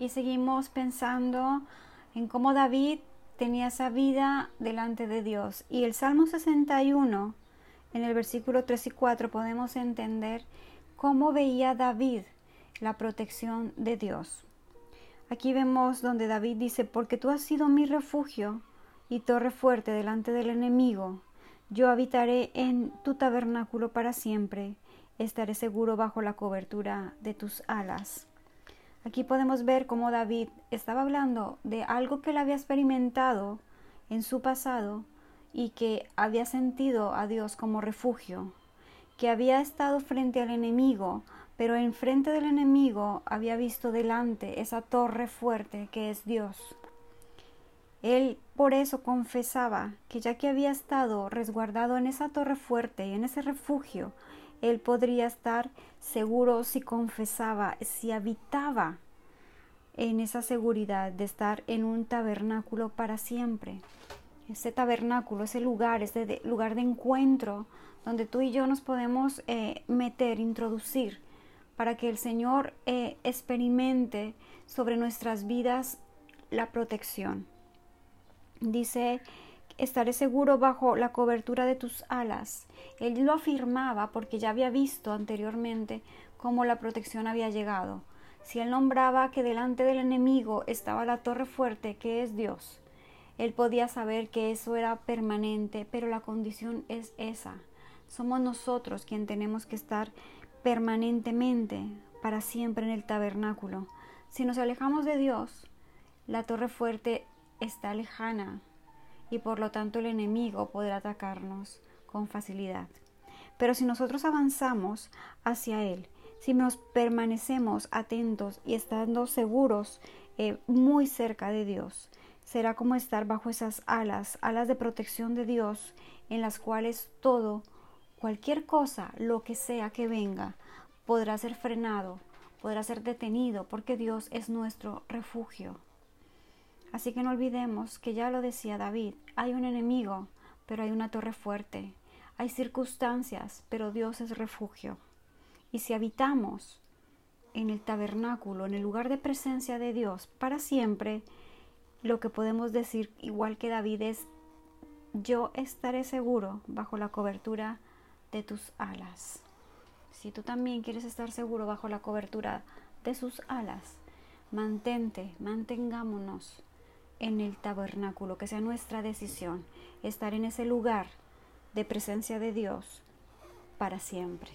y seguimos pensando en cómo David tenía esa vida delante de Dios. Y el Salmo 61, en el versículo 3 y 4, podemos entender cómo veía David la protección de Dios. Aquí vemos donde David dice, porque tú has sido mi refugio y torre fuerte delante del enemigo. Yo habitaré en tu tabernáculo para siempre, estaré seguro bajo la cobertura de tus alas. Aquí podemos ver cómo David estaba hablando de algo que él había experimentado en su pasado y que había sentido a Dios como refugio, que había estado frente al enemigo, pero enfrente del enemigo había visto delante esa torre fuerte que es Dios. Él por eso confesaba que ya que había estado resguardado en esa torre fuerte y en ese refugio, él podría estar seguro si confesaba, si habitaba en esa seguridad de estar en un tabernáculo para siempre. Ese tabernáculo, ese lugar, ese lugar de encuentro donde tú y yo nos podemos eh, meter, introducir, para que el Señor eh, experimente sobre nuestras vidas la protección. Dice estaré seguro bajo la cobertura de tus alas. Él lo afirmaba porque ya había visto anteriormente cómo la protección había llegado. Si él nombraba que delante del enemigo estaba la torre fuerte que es Dios, él podía saber que eso era permanente, pero la condición es esa. Somos nosotros quien tenemos que estar permanentemente, para siempre en el tabernáculo. Si nos alejamos de Dios, la torre fuerte está lejana, y por lo tanto el enemigo podrá atacarnos con facilidad. Pero si nosotros avanzamos hacia Él, si nos permanecemos atentos y estando seguros eh, muy cerca de Dios, será como estar bajo esas alas, alas de protección de Dios, en las cuales todo, cualquier cosa, lo que sea que venga, podrá ser frenado, podrá ser detenido, porque Dios es nuestro refugio. Así que no olvidemos que ya lo decía David, hay un enemigo, pero hay una torre fuerte. Hay circunstancias, pero Dios es refugio. Y si habitamos en el tabernáculo, en el lugar de presencia de Dios para siempre, lo que podemos decir, igual que David, es, yo estaré seguro bajo la cobertura de tus alas. Si tú también quieres estar seguro bajo la cobertura de sus alas, mantente, mantengámonos en el tabernáculo, que sea nuestra decisión estar en ese lugar de presencia de Dios para siempre.